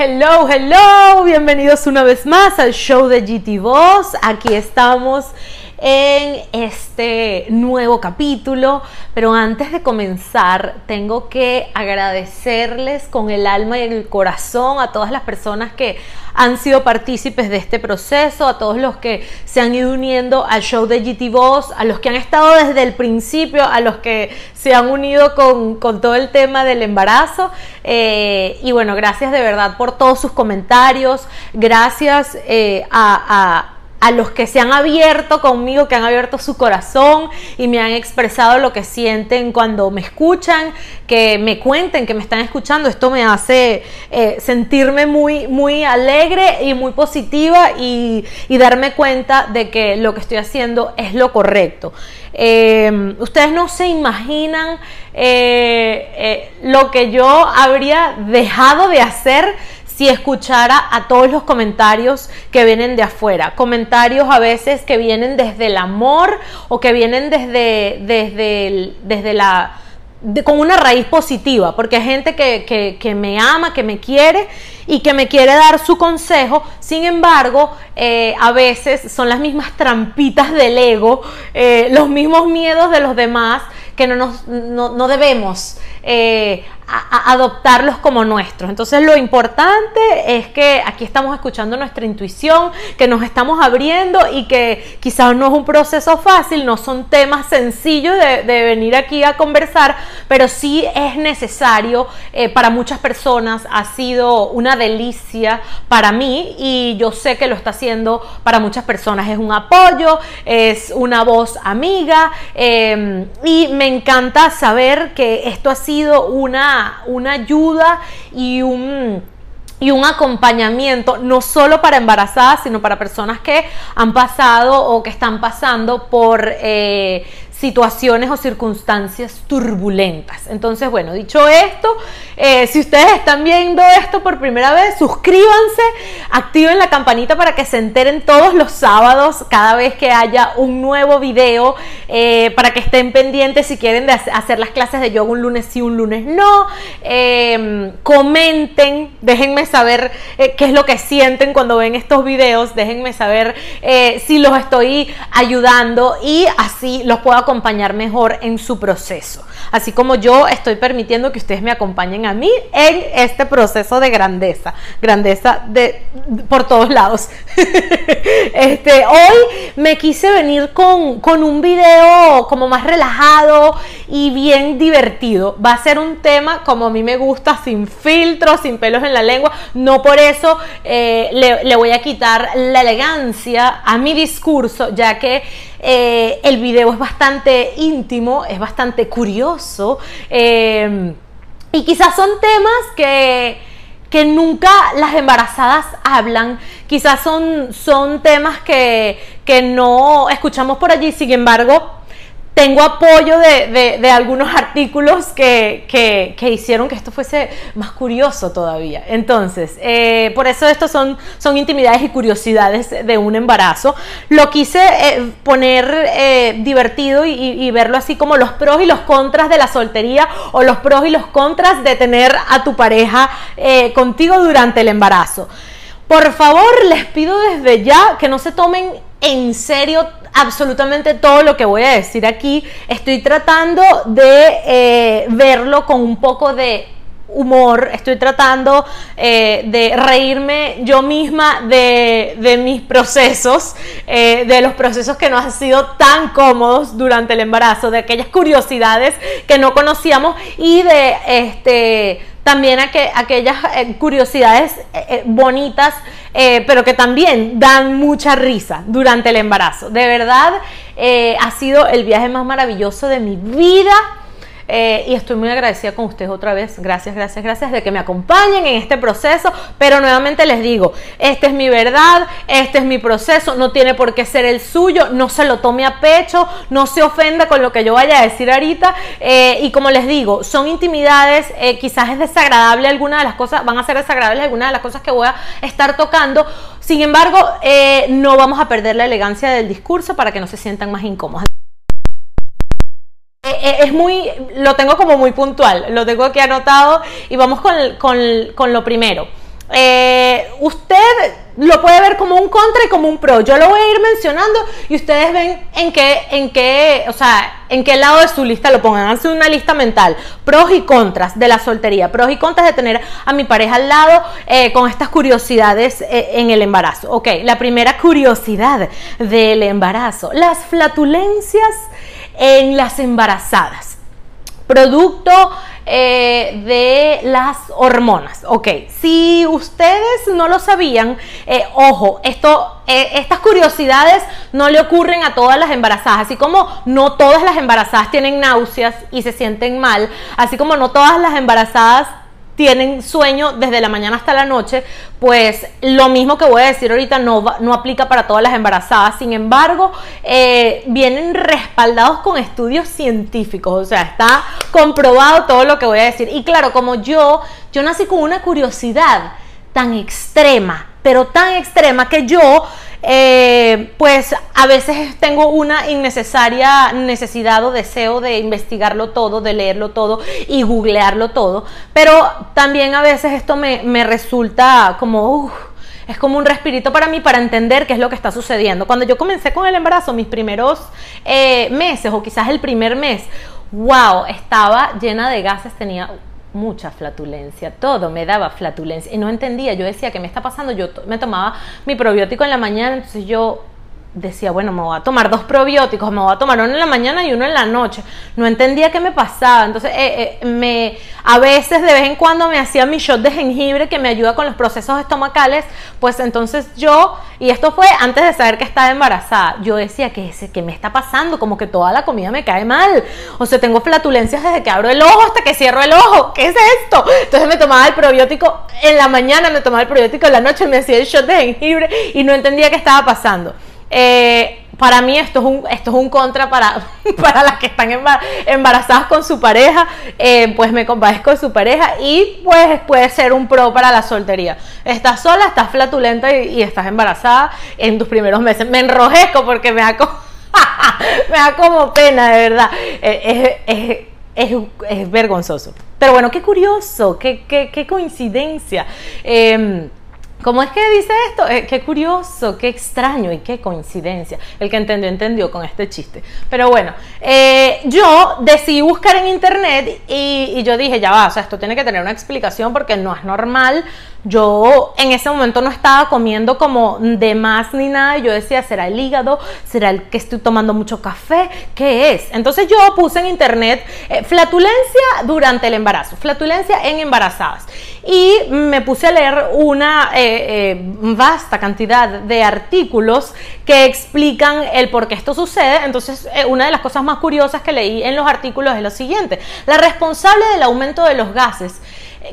Hello, hello, bienvenidos una vez más al show de GT Voz. Aquí estamos en este nuevo capítulo, pero antes de comenzar tengo que agradecerles con el alma y el corazón a todas las personas que han sido partícipes de este proceso, a todos los que se han ido uniendo al show de GT Voz, a los que han estado desde el principio, a los que se han unido con, todo el tema del embarazo. Eh, y bueno, gracias de verdad por todos sus comentarios, gracias eh, a a los que se han abierto conmigo, que han abierto su corazón y me han expresado lo que sienten cuando me escuchan, que me cuenten que me están escuchando. Esto me hace eh, sentirme muy, muy alegre y muy positiva y, darme cuenta de que lo que estoy haciendo es lo correcto. Eh, ustedes no se imaginan eh, lo que yo habría dejado de hacer si escuchara a todos los comentarios que vienen de afuera, comentarios a veces que vienen desde el amor o que vienen desde, desde, desde la... con una raíz positiva, porque hay gente que, me ama, que me quiere y que me quiere dar su consejo, sin embargo, eh, a veces son las mismas trampitas del ego, eh, los mismos miedos de los demás que no, nos, no, debemos eh, adoptarlos como nuestros. Entonces lo importante es que aquí estamos escuchando nuestra intuición, que nos estamos abriendo y que quizás no es un proceso fácil, no son temas sencillos de, venir aquí a conversar, pero sí es necesario eh, para muchas personas, ha sido una delicia para mí y yo sé que lo está haciendo para muchas personas, es un apoyo, es una voz amiga eh, y me encanta saber que esto ha sido una una, ayuda y un y un acompañamiento no solo para embarazadas, sino para personas que han pasado o que están pasando por eh, situaciones o circunstancias turbulentas. Entonces, bueno, dicho esto, eh, si ustedes están viendo esto por primera vez, suscríbanse, activen la campanita para que se enteren todos los sábados, cada vez que haya un nuevo video, eh, para que estén pendientes si quieren hacer las clases de yoga un lunes sí, un lunes no. Em, comenten, déjenme saber eh, qué es lo que sienten cuando ven estos videos, déjenme saber si los estoy ayudando y así los puedo acompañar mejor en su proceso. Así como yo estoy permitiendo que ustedes me acompañen a mí en este proceso de grandeza, grandeza de, por todos lados. este, hoy me quise venir con, con un video como más relajado y bien divertido. Va a ser un tema como a mí me gusta, sin filtros, sin pelos en la lengua. No por eso eh, le, voy a quitar la elegancia a mi discurso, ya que eh, el video es bastante íntimo, es bastante curioso. Eh, y quizás son temas que, que nunca las embarazadas hablan, quizás son, son temas que, que no escuchamos por allí, sin embargo, tengo apoyo de, algunos artículos que, hicieron que esto fuese más curioso todavía. Entonces, eh, por eso estos son, son intimidades y curiosidades de un embarazo. Lo quise eh, poner eh, divertido y, y, verlo así como los pros y los contras de la soltería o los pros y los contras de tener a tu pareja contigo durante el embarazo. Por favor, les pido desde ya que no se tomen en serio absolutamente todo lo que voy a decir aquí. Estoy tratando de eh, verlo con un poco de humor, estoy tratando eh, de reírme yo misma de, mis procesos, eh, de los procesos que no han sido tan cómodos durante el embarazo, de aquellas curiosidades que no conocíamos y de este también aquellas curiosidades bonitas eh, pero que también dan mucha risa durante el embarazo. De verdad, eh, ha sido el viaje más maravilloso de mi vida. Eh, y estoy muy agradecida con ustedes otra vez. Gracias, gracias, gracias de que me acompañen en este proceso. Pero nuevamente les digo, esta es mi verdad, este es mi proceso, no tiene por qué ser el suyo, no se lo tome a pecho, no se ofenda con lo que yo vaya a decir ahorita. Eh, y como les digo, son intimidades, eh, quizás es desagradable alguna de las cosas, van a ser desagradables algunas de las cosas que voy a estar tocando. Sin embargo, no vamos a perder la elegancia del discurso para que no se sientan más incómodos. Eh, eh, es muy, lo tengo como muy puntual, lo tengo aquí anotado y vamos con, con, lo primero. Eh, usted lo puede ver como un contra y como un pro. Yo lo voy a ir mencionando y ustedes ven en qué, en qué, o sea, en qué lado de su lista lo pongan. Hace una lista mental. Pros y contras de la soltería. Pros y contras de tener a mi pareja al lado con estas curiosidades en el embarazo. Ok, la primera curiosidad del embarazo. Las flatulencias en las embarazadas. Producto eh, de las hormonas. Ok, si ustedes no lo sabían, eh, ojo, esto, eh, estas curiosidades no le ocurren a todas las embarazadas, así como no todas las embarazadas tienen náuseas y se sienten mal, así como no todas las embarazadas tienen sueño desde la mañana hasta la noche, pues lo mismo que voy a decir ahorita no, no aplica para todas las embarazadas. Sin embargo, eh, vienen respaldados con estudios científicos, o sea, está comprobado todo lo que voy a decir. Y claro, como yo, yo nací con una curiosidad tan extrema, pero tan extrema que yo eh, pues a veces tengo una innecesaria necesidad o deseo de investigarlo todo, de leerlo todo y googlearlo todo, pero también a veces esto me, resulta como... es como un respirito para mí para entender qué es lo que está sucediendo. Cuando yo comencé con el embarazo, mis primeros eh, meses o quizás el primer mes, wow, estaba llena de gases, tenía mucha flatulencia, todo me daba flatulencia y no entendía, yo decía, ¿qué me está pasando? Yo me tomaba mi probiótico en la mañana, entonces yo decía, bueno, me voy a tomar dos probióticos, me voy a tomar uno en la mañana y uno en la noche. No entendía qué me pasaba. Entonces, eh, eh, me, a veces, de vez en cuando, me hacía mi shot de jengibre que me ayuda con los procesos estomacales. Pues entonces yo, y esto fue antes de saber que estaba embarazada, yo decía, ¿qué, qué me está pasando? Como que toda la comida me cae mal. O sea, tengo flatulencias desde que abro el ojo hasta que cierro el ojo. ¿Qué es esto? Entonces me tomaba el probiótico en la mañana, me tomaba el probiótico en la noche, me hacía el shot de jengibre y no entendía qué estaba pasando. Eh, para mí esto es un, esto es un contra para, para las que están embarazadas con su pareja, eh, pues me compadezco de su pareja y pues puede ser un pro para la soltería. Estás sola, estás flatulenta y, estás embarazada en tus primeros meses. Me enrojezco porque me da como, me da como pena, de verdad. Eh, es, vergonzoso. Pero bueno, qué curioso, qué, qué coincidencia. Em, ¿Cómo es que dice esto? Eh, qué curioso, qué extraño y qué coincidencia. El que entendió, entendió con este chiste. Pero bueno, eh, yo decidí buscar en internet y, y, yo dije, ya va, o sea, esto tiene que tener una explicación porque no es normal yo en ese momento no estaba comiendo como de más ni nada. Yo decía, ¿será el hígado? ¿Será el que estoy tomando mucho café? ¿Qué es? Entonces yo puse en internet eh, flatulencia durante el embarazo, flatulencia en embarazadas. Y me puse a leer una eh, eh, vasta cantidad de artículos que explican el por qué esto sucede. Entonces, una de las cosas más curiosas que leí en los artículos es lo siguiente. La responsable del aumento de los gases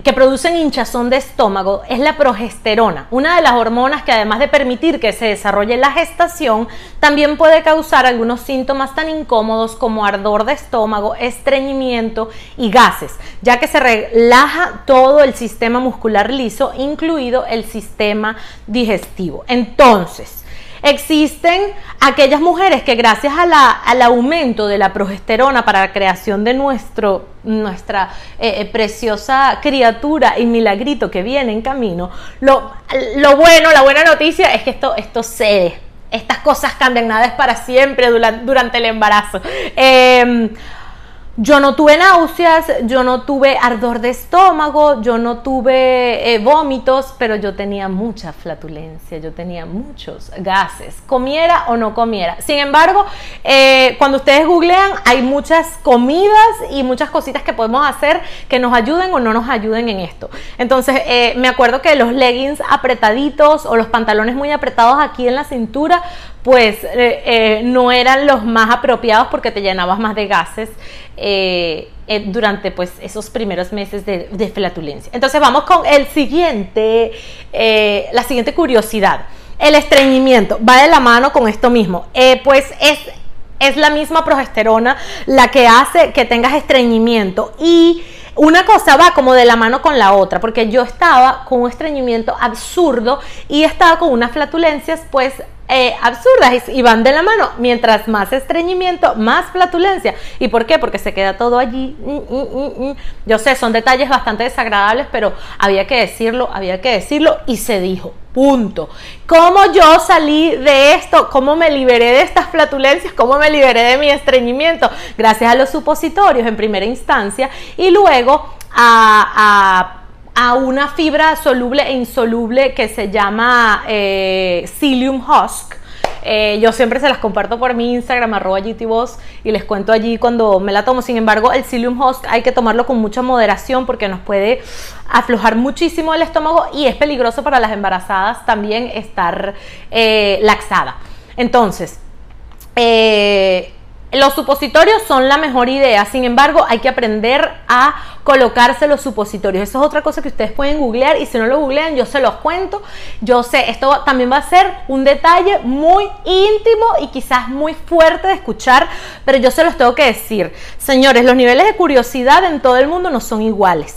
que producen hinchazón de estómago es la progesterona, una de las hormonas que además de permitir que se desarrolle la gestación, también puede causar algunos síntomas tan incómodos como ardor de estómago, estreñimiento y gases, ya que se relaja todo el sistema muscular liso, incluido el sistema digestivo. Entonces, Existen aquellas mujeres que gracias al aumento de la progesterona para la creación de nuestro, nuestra eh, eh, preciosa criatura y milagrito que viene en camino, lo, lo, bueno, la buena noticia es que esto, esto cede. Estas cosas cambian, nada es para siempre durante, durante el embarazo. Em, yo no tuve náuseas, yo no tuve ardor de estómago, yo no tuve eh, vómitos, pero yo tenía mucha flatulencia, yo tenía muchos gases, comiera o no comiera. Sin embargo, eh, cuando ustedes googlean, hay muchas comidas y muchas cositas que podemos hacer que nos ayuden o no nos ayuden en esto. Entonces, eh, me acuerdo que los leggings apretaditos o los pantalones muy apretados aquí en la cintura, pues no eran los más apropiados porque te llenabas más de gases. Eh, eh, durante pues esos primeros meses de, flatulencia. Entonces vamos con el siguiente, eh, la siguiente curiosidad. El estreñimiento va de la mano con esto mismo. pues es, es la misma progesterona la que hace que tengas estreñimiento y una cosa va como de la mano con la otra, porque yo estaba con un estreñimiento absurdo y estaba con unas flatulencias pues eh, absurdas y van de la mano. Mientras más estreñimiento, más flatulencia. ¿Y por qué? Porque se queda todo allí. Mm, mm, mm, Yo sé, son detalles bastante desagradables, pero había que decirlo, había que decirlo y se dijo. Punto. ¿Cómo yo salí de esto? ¿Cómo me liberé de estas flatulencias? ¿Cómo me liberé de mi estreñimiento? Gracias a los supositorios en primera instancia y luego a, una fibra soluble e insoluble que se llama eh, psyllium husk eh, yo siempre se las comparto por mi Instagram, arroba y les cuento allí cuando me la tomo. Sin embargo, el Psyllium Husk hay que tomarlo con mucha moderación porque nos puede aflojar muchísimo el estómago y es peligroso para las embarazadas también estar eh, laxada. Entonces, eh, los supositorios son la mejor idea, sin embargo hay que aprender a colocarse los supositorios. Eso es otra cosa que ustedes pueden googlear y si no lo googlean yo se los cuento. Yo sé, esto también va a ser un detalle muy íntimo y quizás muy fuerte de escuchar, pero yo se los tengo que decir. Señores, los niveles de curiosidad en todo el mundo no son iguales.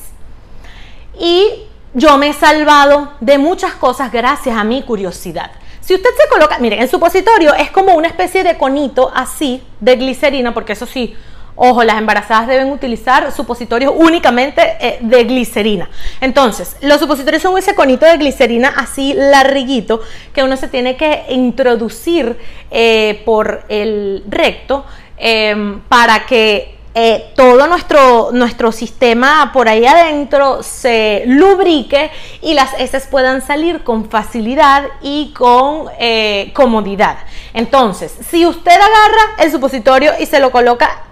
Y yo me he salvado de muchas cosas gracias a mi curiosidad. Si usted se coloca, miren, el supositorio es como una especie de conito así de glicerina, porque eso sí, ojo, las embarazadas deben utilizar supositorios únicamente eh, de glicerina. Entonces, los supositorios son ese conito de glicerina así larguito que uno se tiene que introducir eh, por el recto em, para que eh, todo nuestro, nuestro sistema por ahí adentro se lubrique y las heces puedan salir con facilidad y con eh, comodidad. Entonces, si usted agarra el supositorio y se lo coloca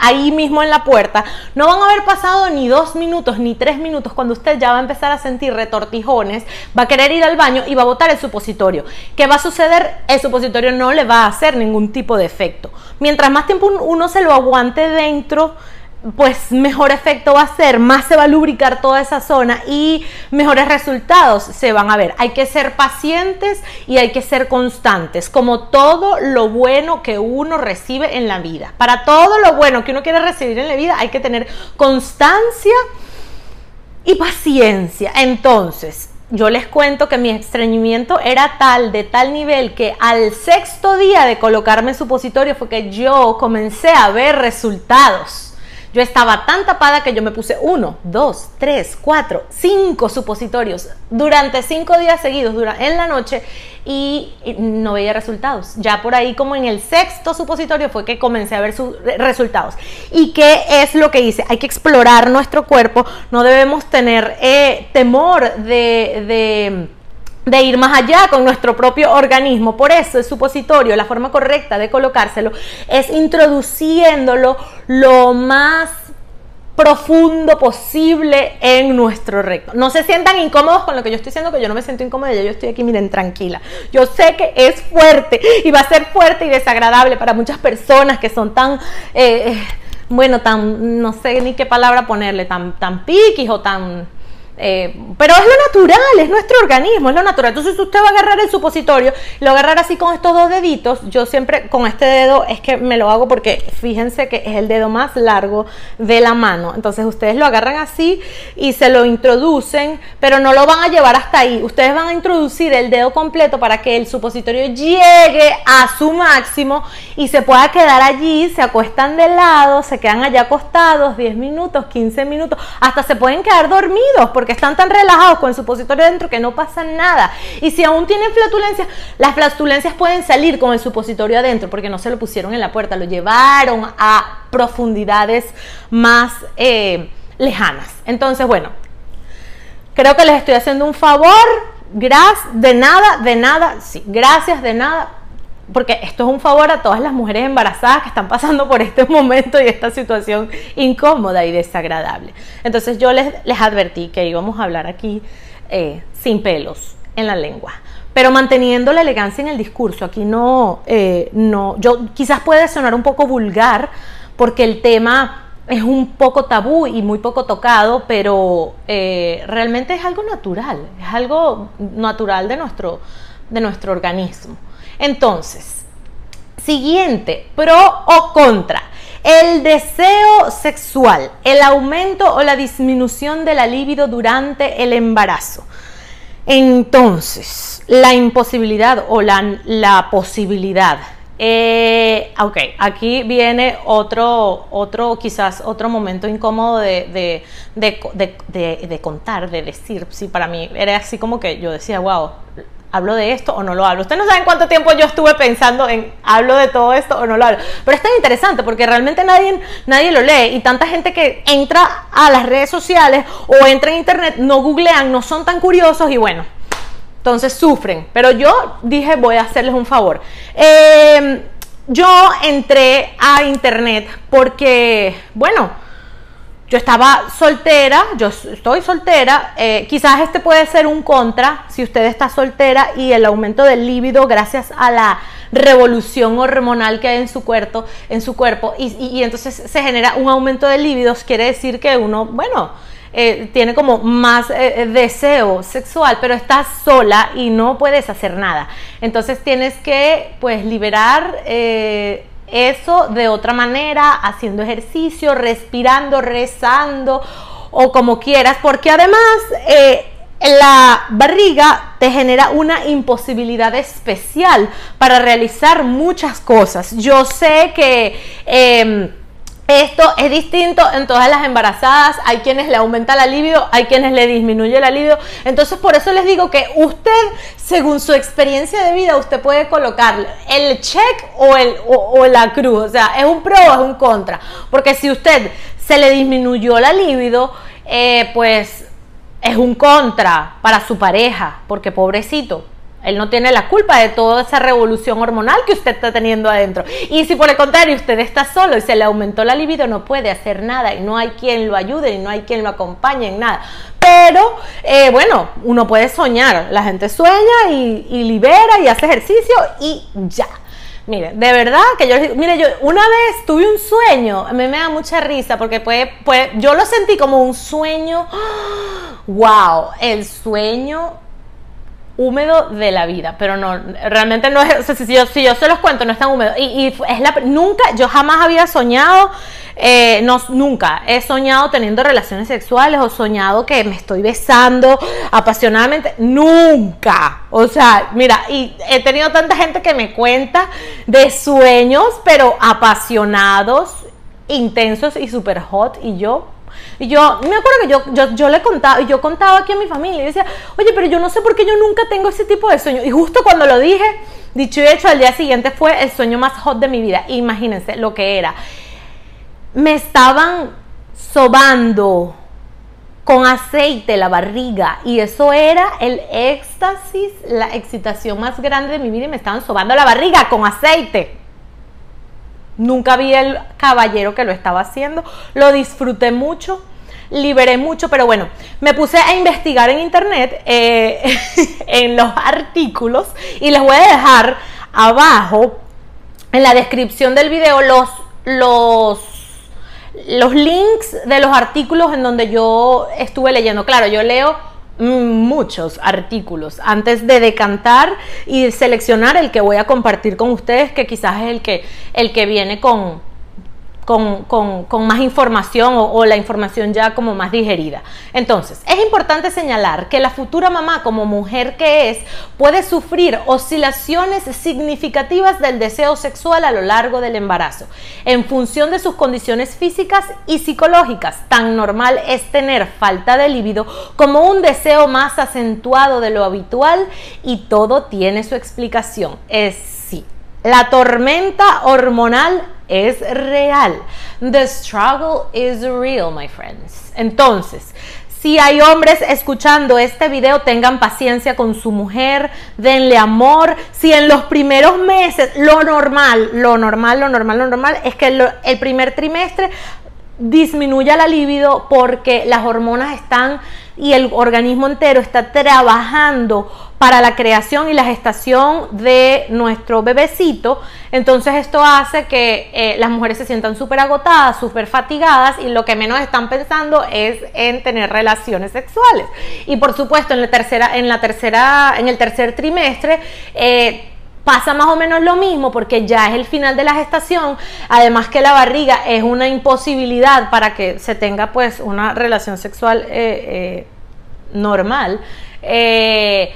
ahí mismo en la puerta, no van a haber pasado ni dos minutos ni tres minutos cuando usted ya va a empezar a sentir retortijones, va a querer ir al baño y va a botar el supositorio. ¿Qué va a suceder? El supositorio no le va a hacer ningún tipo de efecto. Mientras más tiempo uno se lo aguante dentro, pues mejor efecto va a ser, más se va a lubricar toda esa zona y mejores resultados se van a ver. Hay que ser pacientes y hay que ser constantes, como todo lo bueno que uno recibe en la vida. Para todo lo bueno que uno quiere recibir en la vida hay que tener constancia y paciencia. Entonces, yo les cuento que mi estreñimiento era tal, de tal nivel, que al sexto día de colocarme supositorio fue que yo comencé a ver resultados. Yo estaba tan tapada que yo me puse uno, dos, tres, cuatro, cinco supositorios durante cinco días seguidos en la noche y no veía resultados. Ya por ahí como en el sexto supositorio fue que comencé a ver sus resultados. ¿Y qué es lo que hice? Hay que explorar nuestro cuerpo, no debemos tener eh, temor de de ir más allá con nuestro propio organismo. Por eso el supositorio, la forma correcta de colocárselo es introduciéndolo lo más profundo posible en nuestro recto. No se sientan incómodos con lo que yo estoy diciendo, que yo no me siento incómoda, yo estoy aquí, miren, tranquila. Yo sé que es fuerte y va a ser fuerte y desagradable para muchas personas que son tan, eh, bueno, tan, no sé ni qué palabra ponerle, tan, tan piquis o tan eh, pero es lo natural, es nuestro organismo, es lo natural. Entonces usted va a agarrar el supositorio, lo agarrar así con estos dos deditos. Yo siempre con este dedo es que me lo hago porque fíjense que es el dedo más largo de la mano. Entonces ustedes lo agarran así y se lo introducen, pero no lo van a llevar hasta ahí. Ustedes van a introducir el dedo completo para que el supositorio llegue a su máximo y se pueda quedar allí. Se acuestan de lado, se quedan allá acostados 10 minutos, 15 minutos, hasta se pueden quedar dormidos porque están tan relajados con el supositorio dentro que no pasa nada. Y si aún tienen flatulencias, las flatulencias pueden salir con el supositorio adentro porque no se lo pusieron en la puerta, lo llevaron a profundidades más eh, lejanas. Entonces, bueno, creo que les estoy haciendo un favor. Gracias, de nada, de nada, sí, gracias, de nada, porque esto es un favor a todas las mujeres embarazadas que están pasando por este momento y esta situación incómoda y desagradable. Entonces yo les, les advertí que íbamos a hablar aquí eh, sin pelos en la lengua, pero manteniendo la elegancia en el discurso. Aquí no, eh, no, yo quizás puede sonar un poco vulgar porque el tema es un poco tabú y muy poco tocado, pero eh, realmente es algo natural, es algo natural de nuestro, de nuestro organismo. Entonces, siguiente, pro o contra. El deseo sexual, el aumento o la disminución de la libido durante el embarazo. Entonces, la imposibilidad o la, posibilidad. Eh, ok, aquí viene otro, otro, quizás otro momento incómodo de, de, contar, de decir. Sí, para mí era así como que yo decía, wow, ¿hablo de esto o no lo hablo? Ustedes no saben cuánto tiempo yo estuve pensando en ¿hablo de todo esto o no lo hablo? Pero es tan interesante porque realmente nadie, nadie lo lee y tanta gente que entra a las redes sociales o entra en internet no googlean, no son tan curiosos y bueno, entonces sufren. Pero yo dije voy a hacerles un favor. Em, yo entré a internet porque, bueno, yo estaba soltera, yo estoy soltera, eh, quizás este puede ser un contra si usted está soltera y el aumento del líbido gracias a la revolución hormonal que hay en su cuerpo, en su cuerpo y, entonces se genera un aumento de líbidos, quiere decir que uno, bueno, eh, tiene como más eh, deseo sexual, pero estás sola y no puedes hacer nada. Entonces tienes que pues liberar eso de otra manera, haciendo ejercicio, respirando, rezando o como quieras, porque además eh, la barriga te genera una imposibilidad especial para realizar muchas cosas. Yo sé que... Em, esto es distinto en todas las embarazadas. Hay quienes le aumenta la libido, hay quienes le disminuye la libido. Entonces, por eso les digo que usted, según su experiencia de vida, usted puede colocar el check o, el, o, la cruz. O sea, es un pro o es un contra. Porque si usted se le disminuyó la libido, eh, pues es un contra para su pareja. Porque pobrecito, él no tiene la culpa de toda esa revolución hormonal que usted está teniendo adentro. Y si por el contrario usted está solo y se le aumentó la libido, no puede hacer nada y no hay quien lo ayude y no hay quien lo acompañe en nada. Pero eh, bueno, uno puede soñar. La gente sueña y, libera y hace ejercicio y ya. Mire, de verdad que yo, mire, yo una vez tuve un sueño, a mí me da mucha risa porque yo lo sentí como un sueño, wow, el sueño húmedo de la vida, pero no, realmente no es, si, yo, si yo se los cuento, no es tan húmedo. Y, es la, nunca, yo jamás había soñado, eh, no, nunca he soñado teniendo relaciones sexuales o soñado que me estoy besando apasionadamente, nunca. O sea, mira, y he tenido tanta gente que me cuenta de sueños, pero apasionados, intensos y super hot, y yo y yo me acuerdo que yo, yo, yo le contaba, yo contaba aquí a mi familia y decía, oye, pero yo no sé por qué yo nunca tengo ese tipo de sueño. Y justo cuando lo dije, dicho y hecho, al día siguiente fue el sueño más hot de mi vida. Imagínense lo que era. Me estaban sobando con aceite la barriga y eso era el éxtasis, la excitación más grande de mi vida y me estaban sobando la barriga con aceite. Nunca vi el caballero que lo estaba haciendo. Lo disfruté mucho, liberé mucho, pero bueno, me puse a investigar en internet, eh, en los artículos, y les voy a dejar abajo en la descripción del video los, los, los links de los artículos en donde yo estuve leyendo. Claro, yo leo muchos artículos antes de decantar y seleccionar el que voy a compartir con ustedes, que quizás es el que, el que viene con, con, más información o, la información ya como más digerida. Entonces, es importante señalar que la futura mamá como mujer que es puede sufrir oscilaciones significativas del deseo sexual a lo largo del embarazo, en función de sus condiciones físicas y psicológicas. Tan normal es tener falta de líbido como un deseo más acentuado de lo habitual y todo tiene su explicación. Es sí. La tormenta hormonal es real. The struggle is real, my friends. Entonces, si hay hombres escuchando este video, tengan paciencia con su mujer, denle amor. Si en los primeros meses, lo normal, lo normal, lo normal, lo normal es que el, primer trimestre disminuya la libido porque las hormonas están y el organismo entero está trabajando para la creación y la gestación de nuestro bebecito. Entonces esto hace que eh, las mujeres se sientan súper agotadas, súper fatigadas y lo que menos están pensando es en tener relaciones sexuales. Y por supuesto en la tercera, en la tercera, en el tercer trimestre, eh, pasa más o menos lo mismo porque ya es el final de la gestación, además que la barriga es una imposibilidad para que se tenga pues una relación sexual eh, normal. Eh,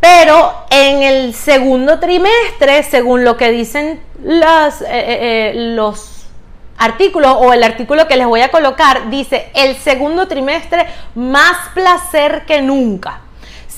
pero en el segundo trimestre, según lo que dicen eh, los artículos o el artículo que les voy a colocar, dice el segundo trimestre más placer que nunca.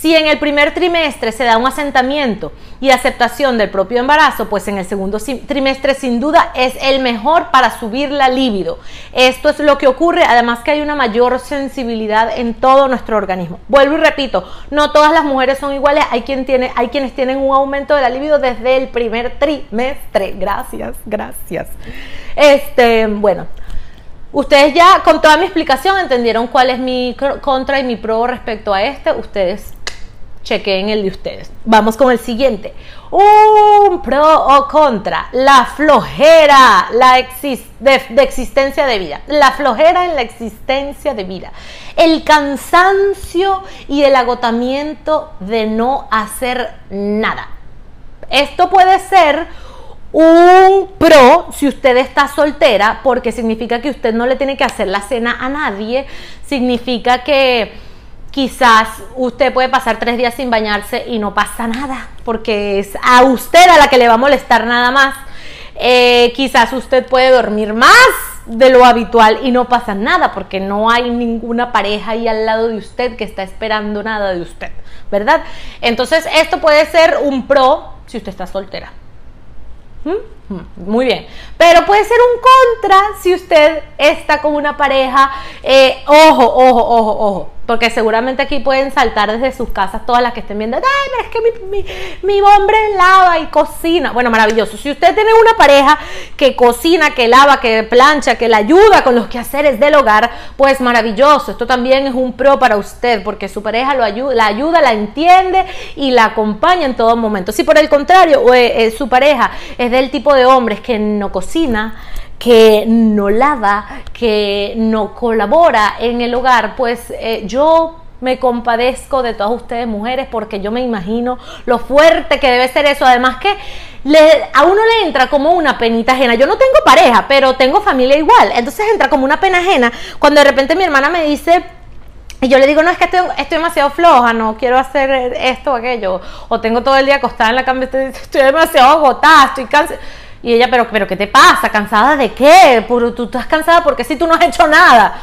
Si en el primer trimestre se da un asentamiento y aceptación del propio embarazo, pues en el segundo trimestre sin duda es el mejor para subir la libido. Esto es lo que ocurre, además que hay una mayor sensibilidad en todo nuestro organismo. Vuelvo y repito, no todas las mujeres son iguales, hay, quien tiene, hay quienes tienen un aumento de la libido desde el primer trimestre. Gracias, gracias. Este, bueno, Ustedes ya con toda mi explicación entendieron cuál es mi contra y mi pro respecto a este. Ustedes chequeen el de ustedes. Vamos con el siguiente. Un pro o contra. La flojera la de, existencia de vida. La flojera en la existencia de vida. El cansancio y el agotamiento de no hacer nada. Esto puede ser un pro si usted está soltera porque significa que usted no le tiene que hacer la cena a nadie. Significa que Quizás usted puede pasar tres días sin bañarse y no pasa nada, porque es a usted a la que le va a molestar nada más. Eh, quizás usted puede dormir más de lo habitual y no pasa nada, porque no hay ninguna pareja ahí al lado de usted que está esperando nada de usted, ¿verdad? Entonces esto puede ser un pro si usted está soltera. ¿Mm? Muy bien. Pero puede ser un contra si usted está con una pareja. Eh, ojo, ojo, ojo, ojo porque seguramente aquí pueden saltar desde sus casas todas las que estén viendo, ay, es que mi, mi, hombre lava y cocina. Bueno, maravilloso. Si usted tiene una pareja que cocina, que lava, que plancha, que le ayuda con los quehaceres del hogar, pues maravilloso. Esto también es un pro para usted, porque su pareja lo ayuda, la ayuda, la entiende y la acompaña en todo momento. Si por el contrario, eh, eh, su pareja es del tipo de hombres que no cocina, que no lava, que no colabora en el hogar, pues eh, yo me compadezco de todas ustedes mujeres porque yo me imagino lo fuerte que debe ser eso. Además que a uno le entra como una penita ajena. Yo no tengo pareja, pero tengo familia igual. Entonces entra como una pena ajena cuando de repente mi hermana me dice... Y yo le digo, no, es que estoy, demasiado floja, no quiero hacer esto o aquello. O tengo todo el día acostada en la cama, estoy, estoy demasiado agotada, estoy cansada y ella, pero, pero ¿qué te pasa? ¿Cansada de qué? ¿Tú estás cansada porque si tú no has hecho nada?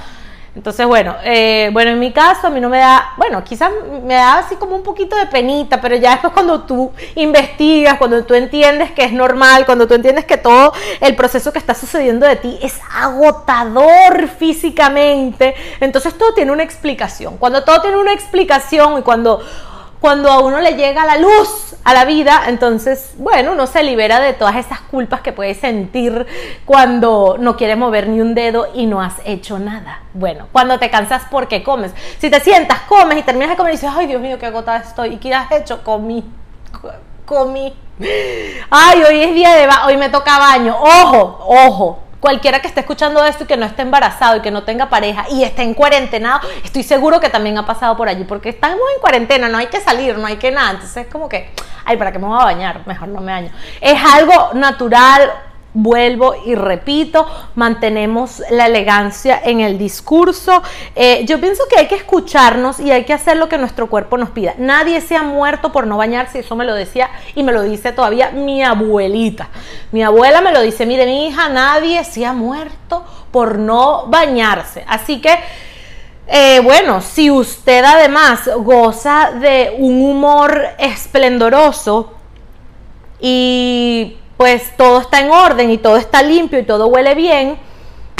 Entonces, bueno, eh, bueno, en mi caso a mí no me da, bueno, quizás me da así como un poquito de penita, pero ya después cuando tú investigas, cuando tú entiendes que es normal, cuando tú entiendes que todo el proceso que está sucediendo de ti es agotador físicamente, entonces todo tiene una explicación. Cuando todo tiene una explicación y cuando cuando a uno le llega la luz a la vida, entonces, bueno, uno se libera de todas esas culpas que puede sentir cuando no quiere mover ni un dedo y no has hecho nada. Bueno, cuando te cansas porque comes. Si te sientas, comes y terminas de comer y dices, ay Dios mío, qué agotada estoy. ¿Y qué has hecho? Comí. Comí. Ay, hoy es día de... Hoy me toca baño. Ojo, ojo Cualquiera que esté escuchando esto y que no esté embarazado y que no tenga pareja y esté en cuarentena, estoy seguro que también ha pasado por allí, porque estamos en cuarentena, no hay que salir, no hay que nada. Entonces es como que, ay, ¿para qué me voy a bañar? Mejor no me baño. Es algo natural, Vuelvo y repito, mantenemos la elegancia en el discurso. Eh, yo pienso que hay que escucharnos y hay que hacer lo que nuestro cuerpo nos pida. Nadie se ha muerto por no bañarse, eso me lo decía y me lo dice todavía mi abuelita. Mi abuela me lo dice, mire mi hija, nadie se ha muerto por no bañarse. Así que... Eh, bueno, si usted además goza de un humor esplendoroso y pues todo está en orden y todo está limpio y todo huele bien,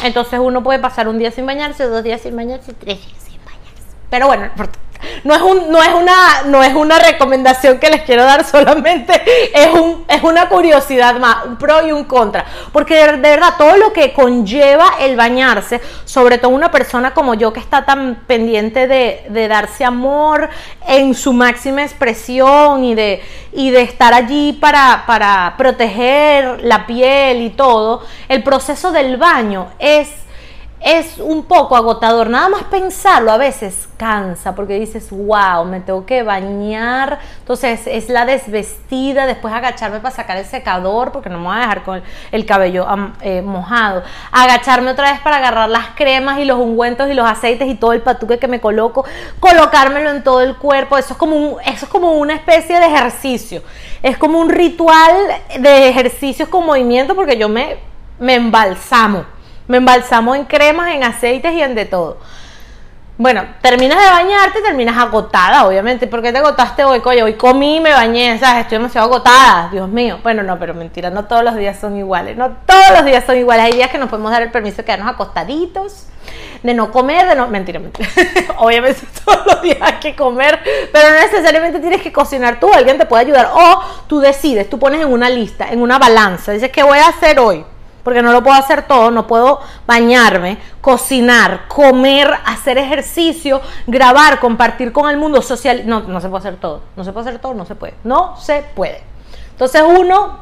entonces uno puede pasar un día sin bañarse, dos días sin bañarse, tres días sin bañarse. Pero bueno, no es, un, no, es una, no es una recomendación que les quiero dar solamente, es, un, es una curiosidad más, un pro y un contra. Porque de, verdad, todo lo que conlleva el bañarse, sobre todo una persona como yo que está tan pendiente de, darse amor en su máxima expresión y de, y de estar allí para, para proteger la piel y todo, el proceso del baño es es un poco agotador. Nada más pensarlo a veces cansa porque dices, wow, me tengo que bañar. Entonces es la desvestida, después agacharme para sacar el secador porque no me voy a dejar con el cabello eh, mojado. Agacharme otra vez para agarrar las cremas y los ungüentos y los aceites y todo el patuque que me coloco, colocármelo en todo el cuerpo. Eso es como, un, eso es como una especie de ejercicio. Es como un ritual de ejercicios con movimiento porque yo me, me embalsamo me embalsamo en cremas, en aceites y en de todo. Bueno, terminas de bañarte, terminas agotada, obviamente. ¿Por qué te agotaste hoy? Coño, hoy comí, me bañé, ¿sabes? Estoy demasiado agotada, Dios mío. Bueno, no, pero mentira, no todos los días son iguales. No todos los días son iguales. Hay días que nos podemos dar el permiso de quedarnos acostaditos, de no comer, de no. Mentira, mentira. obviamente todos los días hay que comer, pero no necesariamente tienes que cocinar tú, alguien te puede ayudar. O tú decides, tú pones en una lista, en una balanza, dices, ¿qué voy a hacer hoy? Porque no lo puedo hacer todo, no puedo bañarme, cocinar, comer, hacer ejercicio, grabar, compartir con el mundo social. No, no se puede hacer todo, no se puede hacer todo, no se puede, no se puede. Entonces uno,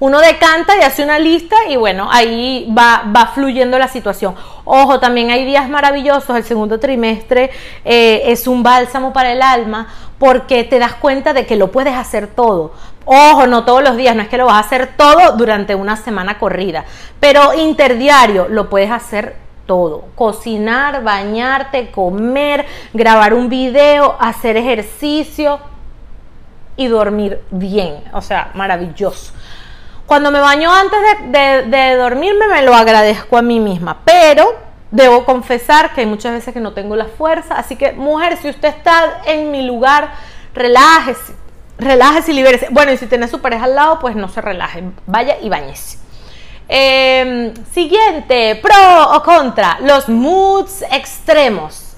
uno decanta y hace una lista y bueno, ahí va, va fluyendo la situación. Ojo, también hay días maravillosos, el segundo trimestre eh, es un bálsamo para el alma porque te das cuenta de que lo puedes hacer todo. Ojo, no todos los días, no es que lo vas a hacer todo durante una semana corrida, pero interdiario lo puedes hacer todo. Cocinar, bañarte, comer, grabar un video, hacer ejercicio y dormir bien. O sea, maravilloso. Cuando me baño antes de, dormirme me lo agradezco a mí misma, pero debo confesar que hay muchas veces que no tengo la fuerza. Así que, mujer, si usted está en mi lugar, relájese relájese y libérese. Bueno, y si tiene su pareja al lado, pues no se relaje, vaya y bañese. Em, siguiente, pro o contra, los moods extremos.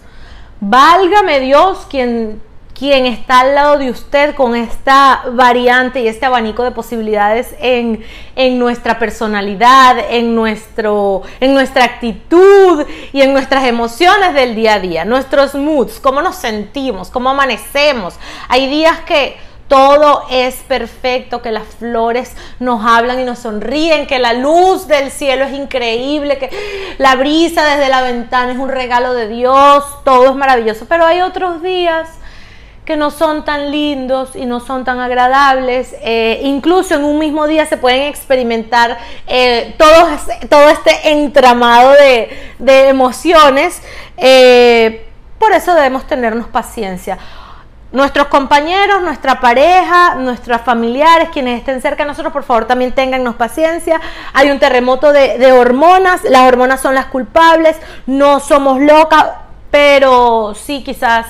Válgame Dios quien, quien está al lado de usted con esta variante y este abanico de posibilidades en, en nuestra personalidad, en, nuestro, en nuestra actitud y en nuestras emociones del día a día. Nuestros moods, cómo nos sentimos, cómo amanecemos. Hay días que todo es perfecto, que las flores nos hablan y nos sonríen, que la luz del cielo es increíble, que la brisa desde la ventana es un regalo de Dios, todo es maravilloso. Pero hay otros días que no son tan lindos y no son tan agradables. Eh, incluso en un mismo día se pueden experimentar eh, todo, todo, este entramado de, emociones. Eh, por eso debemos tenernos paciencia nuestros compañeros, nuestra pareja, nuestros familiares, quienes estén cerca de nosotros, por favor también tengannos paciencia. Hay un terremoto de, hormonas, las hormonas son las culpables, no somos locas, pero sí quizás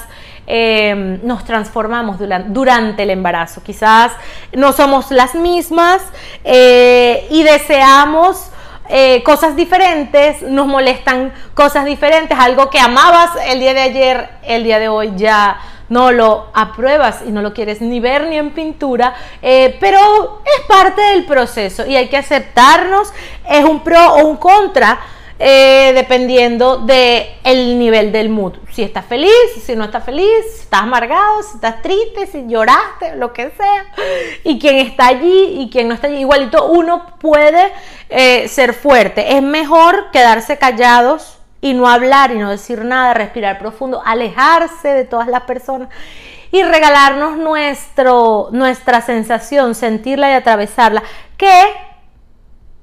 em, nos transformamos durante, el embarazo. Quizás no somos las mismas eh, y deseamos... Eh, cosas diferentes, nos molestan cosas diferentes, algo que amabas el día de ayer, el día de hoy ya no lo apruebas y no lo quieres ni ver ni en pintura, eh, pero es parte del proceso y hay que aceptarnos, es un pro o un contra. Eh, dependiendo del el nivel del mood. Si estás feliz, si no estás feliz, si estás amargado, si estás triste, si lloraste, lo que sea. Y quien está allí y quien no está allí, igualito uno puede eh, ser fuerte. Es mejor quedarse callados y no hablar y no decir nada, respirar profundo, alejarse de todas las personas y regalarnos nuestro, nuestra sensación, sentirla y atravesarla, que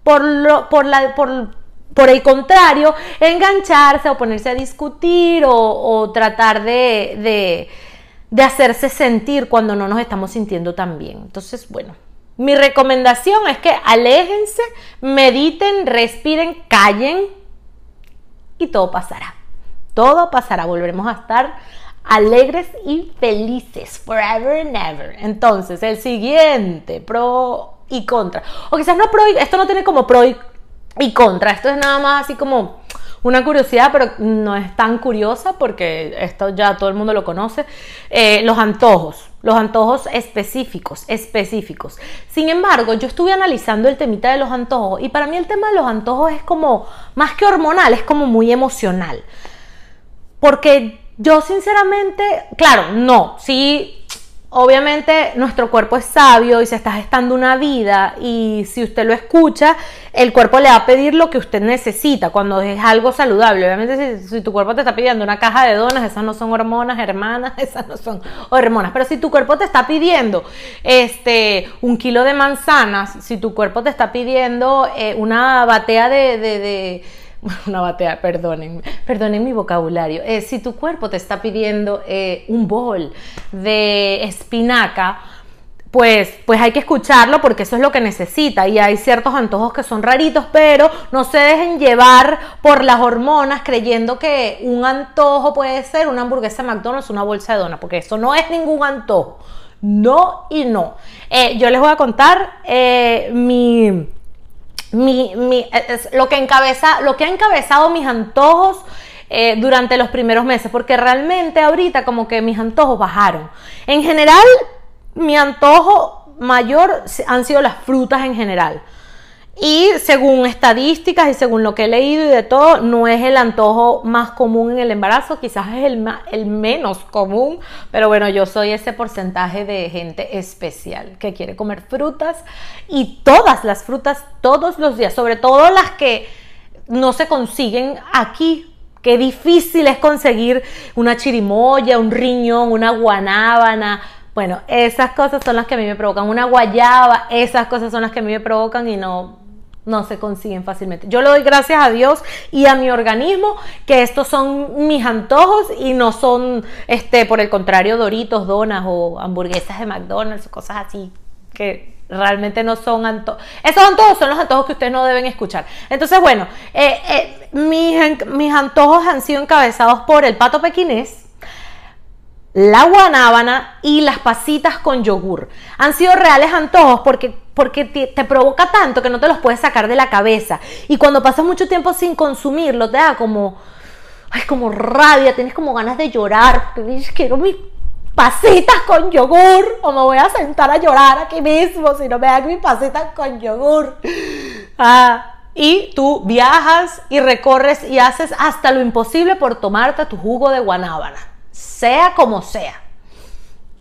por, lo, por, la, por, por el contrario, engancharse o ponerse a discutir o, tratar de, de, de hacerse sentir cuando no nos estamos sintiendo tan bien. Entonces, bueno, mi recomendación es que aléjense, mediten, respiren, callen y todo pasará. Todo pasará, volveremos a estar alegres y felices forever and ever. Entonces, el siguiente, pro y contra. O quizás no pro, esto no tiene como pro y contra, esto es nada más así como una curiosidad, pero no es tan curiosa porque esto ya todo el mundo lo conoce, eh, los antojos, los antojos específicos, específicos. Sin embargo, yo estuve analizando el temita de los antojos y para mí el tema de los antojos es como, más que hormonal, es como muy emocional. Porque yo sinceramente, claro, no, sí obviamente nuestro cuerpo es sabio y se está gestando una vida y si usted lo escucha, el cuerpo le va a pedir lo que usted necesita cuando es algo saludable. Obviamente si, tu cuerpo te está pidiendo una caja de donas, esas no son hormonas, hermanas, esas no son hormonas. Pero si tu cuerpo te está pidiendo este, un kilo de manzanas, si tu cuerpo te está pidiendo eh, una batea de una batea, perdonen, perdonen mi vocabulario. Eh, si tu cuerpo te está pidiendo eh, un bol de espinaca, pues, pues hay que escucharlo porque eso es lo que necesita. Y hay ciertos antojos que son raritos, pero no se dejen llevar por las hormonas creyendo que un antojo puede ser una hamburguesa de McDonald's, una bolsa de dona, porque eso no es ningún antojo. No y no. Eh, yo les voy a contar mi mi, mi, lo, que encabeza, lo que ha encabezado mis antojos eh, durante los primeros meses, porque realmente ahorita como que mis antojos bajaron. En general, mi antojo mayor han sido las frutas en general. Y según estadísticas y según lo que he leído y de todo, no es el antojo más común en el embarazo, quizás es el, el menos común, pero bueno, yo soy ese porcentaje de gente especial que quiere comer frutas y todas las frutas todos los días, sobre todo las que no se consiguen aquí. Qué difícil es conseguir una chirimoya, un riñón, una guanábana, bueno, esas cosas son las que a mí me provocan. Una guayaba, esas cosas son las que a mí me provocan y no, no se consiguen fácilmente. Yo le doy gracias a Dios y a mi organismo que estos son mis antojos y no son, este, por el contrario, doritos, donas o hamburguesas de McDonald's o cosas así que realmente no son antojos. Esos antojos son los antojos que ustedes no deben escuchar. Entonces, bueno, eh, eh, mis, mis antojos han sido encabezados por el pato pequinés, la guanábana y las pasitas con yogur. Han sido reales antojos porque, porque te, provoca tanto que no te los puedes sacar de la cabeza. Y cuando pasas mucho tiempo sin consumirlo, te da como, ay, como rabia, tienes como ganas de llorar. dices, quiero mis pasitas con yogur o me voy a sentar a llorar aquí mismo si no me dan mis pasitas con yogur. Ah, y tú viajas y recorres y haces hasta lo imposible por tomarte tu jugo de guanábana sea como sea.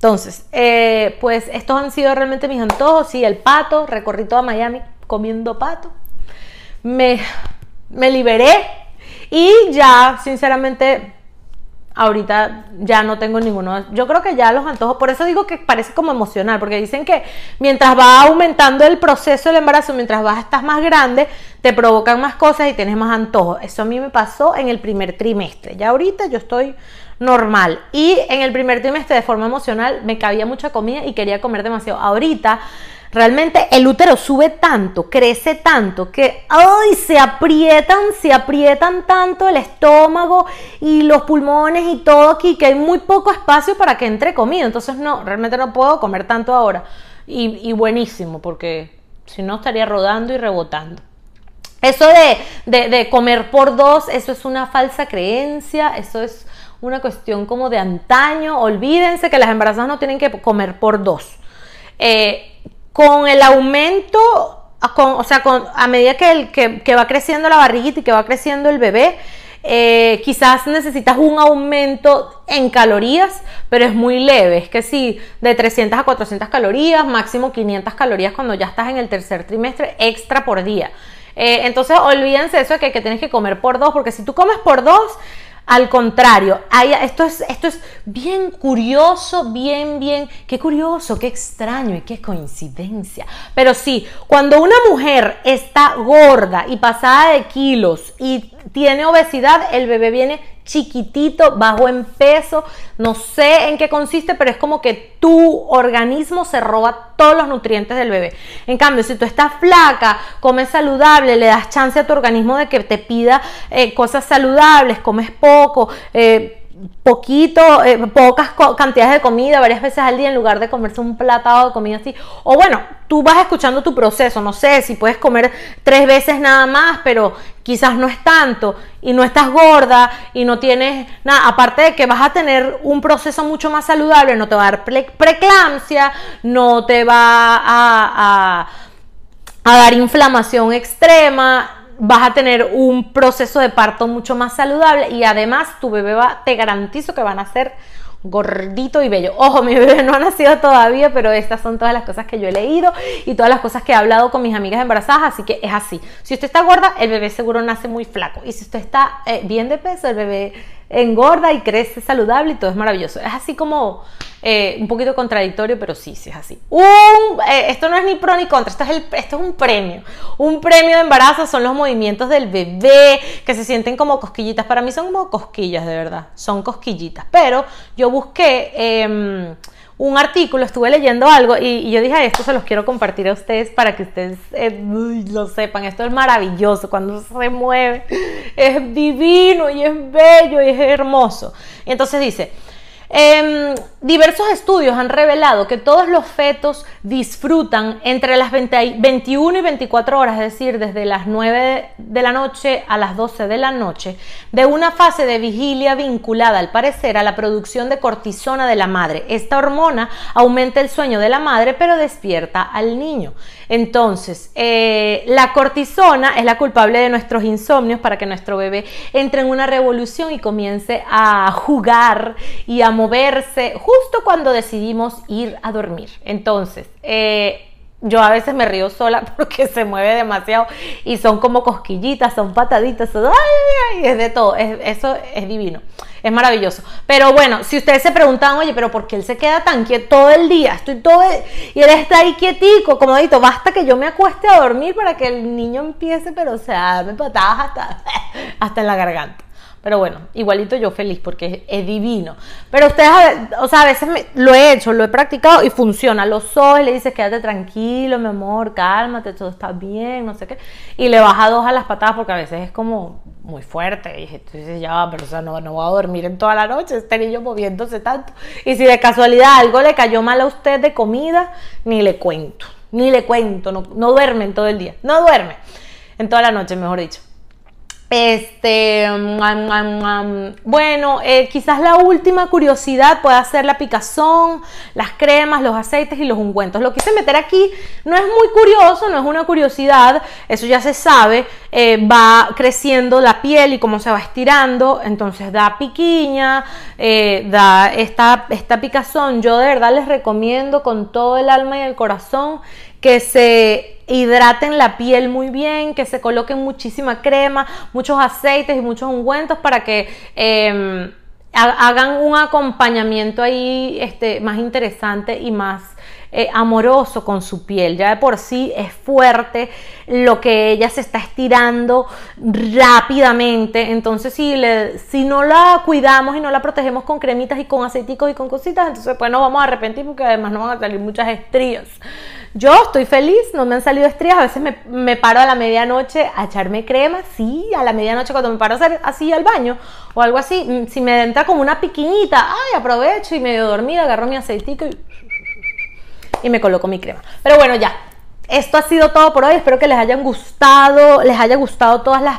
Entonces, eh, pues estos han sido realmente mis antojos. Sí, el pato, recorrí toda Miami comiendo pato. Me, me liberé y ya, sinceramente, ahorita ya no tengo ninguno. Yo creo que ya los antojos, por eso digo que parece como emocional, porque dicen que mientras va aumentando el proceso del embarazo, mientras vas estás más grande, te provocan más cosas y tienes más antojos. Eso a mí me pasó en el primer trimestre. Ya ahorita yo estoy normal. Y en el primer trimestre de forma emocional me cabía mucha comida y quería comer demasiado. Ahorita realmente el útero sube tanto, crece tanto que ay, se aprietan, se aprietan tanto el estómago y los pulmones y todo aquí que hay muy poco espacio para que entre comida. Entonces no, realmente no puedo comer tanto ahora. Y, buenísimo, porque si no estaría rodando y rebotando. Eso de, de comer por dos, eso es una falsa creencia, eso es una cuestión como de antaño. Olvídense que las embarazadas no tienen que comer por dos. Eh, con el aumento, o sea, con, a medida que, el, que, va creciendo la barriguita y que va creciendo el bebé, eh, quizás necesitas un aumento en calorías, pero es muy leve. Es que sí, de 300 a 400 calorías, máximo 500 calorías cuando ya estás en el tercer trimestre extra por día. Eh, entonces, olvídense eso de que, que tienes que comer por dos, porque si tú comes por dos, al contrario, esto, es, esto es bien curioso, bien, bien, qué curioso, qué extraño y qué coincidencia. Pero sí, cuando una mujer está gorda y pasada de kilos y tiene obesidad, el bebé viene chiquitito, bajo en peso, no sé en qué consiste, pero es como que tu organismo se roba todos los nutrientes del bebé. En cambio, si tú estás flaca, comes saludable, le das chance a tu organismo de que te pida eh, cosas saludables, comes poco, eh, poquito, eh, pocas cantidades de comida varias veces al día en lugar de comerse un platado de comida así. O bueno, tú vas escuchando tu proceso, no sé si puedes comer tres veces nada más, pero quizás no es tanto y no estás gorda y no tienes nada, aparte de que vas a tener un proceso mucho más saludable, no te va a dar preeclampsia, no te va a, a dar inflamación extrema, vas a tener un proceso de parto mucho más saludable y además tu bebé va, te garantizo que van a ser gordito y bello. Ojo, mi bebé no ha nacido todavía, pero estas son todas las cosas que yo he leído y todas las cosas que he hablado con mis amigas embarazadas, así que es así. Si usted está gorda, el bebé seguro nace muy flaco. Y si usted está eh, bien de peso, el bebé engorda y crece saludable y todo es maravilloso. Es así como eh, un poquito contradictorio, pero sí, sí es así. Eh, esto no es ni pro ni contra, esto es, un premio. Un premio de embarazo son los movimientos del bebé que se sienten como cosquillitas. Para mí son como cosquillas, de verdad. Son cosquillitas. Pero yo busqué em, un artículo, estuve leyendo algo y, yo dije, esto se los quiero compartir a ustedes para que ustedes eh, lo sepan. Esto es maravilloso, cuando se mueve es divino y es bello y es hermoso. Y entonces dice, Em, diversos estudios han revelado que todos los fetos disfrutan entre las 21 y 24 horas, es decir, desde las 9 de la noche a las 12 de la noche, de una fase de vigilia vinculada, al parecer, a la producción de cortisona de la madre. Esta hormona aumenta el sueño de la madre, pero despierta al niño. Entonces, eh, la cortisona es la culpable de nuestros insomnios para que nuestro bebé entre en una revolución y comience a jugar y a moverse justo cuando decidimos ir a dormir. Entonces, eh, yo a veces me río sola porque se mueve demasiado y son como cosquillitas, son pataditas, es de todo, eso es divino, es maravilloso. Pero bueno, si ustedes se preguntan, oye, pero ¿por qué él se queda tan quieto todo el día? Estoy todo y él está ahí quietico, como dicho, basta que yo me acueste a dormir para que el niño empiece, pero o sea, darme patadas hasta, hasta en la garganta. Pero bueno, igualito yo feliz porque es, divino. Pero ustedes, o sea, a veces lo he hecho, lo he practicado y funciona. Los ojos le dices, quédate tranquilo, mi amor, cálmate, todo está bien, no sé qué. Y le baja dos a las patadas porque a veces es como muy fuerte. Y entonces ya va, pero o sea, no, no voy a dormir en toda la noche, este niño moviéndose tanto. Y si de casualidad algo le cayó mal a usted de comida, ni le cuento, ni le cuento, no, no duerme en todo el día, no duerme en toda la noche, mejor dicho. Este, bueno, eh, quizás la última curiosidad puede ser la picazón, las cremas, los aceites y los ungüentos. Lo quise meter aquí, no es muy curioso, no es una curiosidad, eso ya se sabe, eh, va creciendo la piel y cómo se va estirando, entonces da piquiña, eh, da esta, esta picazón. Yo de verdad les recomiendo con todo el alma y el corazón que se hidraten la piel muy bien, que se coloquen muchísima crema, muchos aceites y muchos ungüentos para que em, hagan un acompañamiento ahí este, más interesante y más eh, amoroso con su piel. Ya de por sí es fuerte lo que ella se está estirando rápidamente. Entonces, si, le, si no la cuidamos y no la protegemos con cremitas y con aceiticos y con cositas, entonces pues nos vamos a arrepentir porque además nos van a salir muchas estrías. Yo estoy feliz, no me han salido estrías, a veces me, paro a la medianoche a echarme crema, sí, a la medianoche cuando me paro a hacer así al baño o algo así, mm, si me entra como una piquiñita, ay, aprovecho y medio dormida, agarro mi aceitico y, y me coloco mi crema. Pero bueno, ya, esto ha sido todo por hoy, espero que les hayan gustado, les haya gustado todas las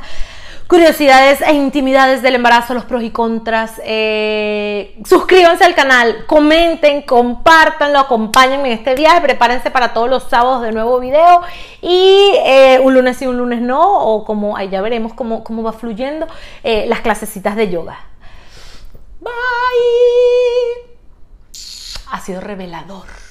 curiosidades e intimidades del embarazo, los pros y contras. Eh, suscríbanse al canal, comenten, compártanlo, acompáñenme en este viaje, prepárense para todos los sábados de nuevo video y eh, un lunes sí, un lunes no, o como ahí ya veremos cómo, cómo va fluyendo eh, las clasecitas de yoga. Bye. Ha sido revelador.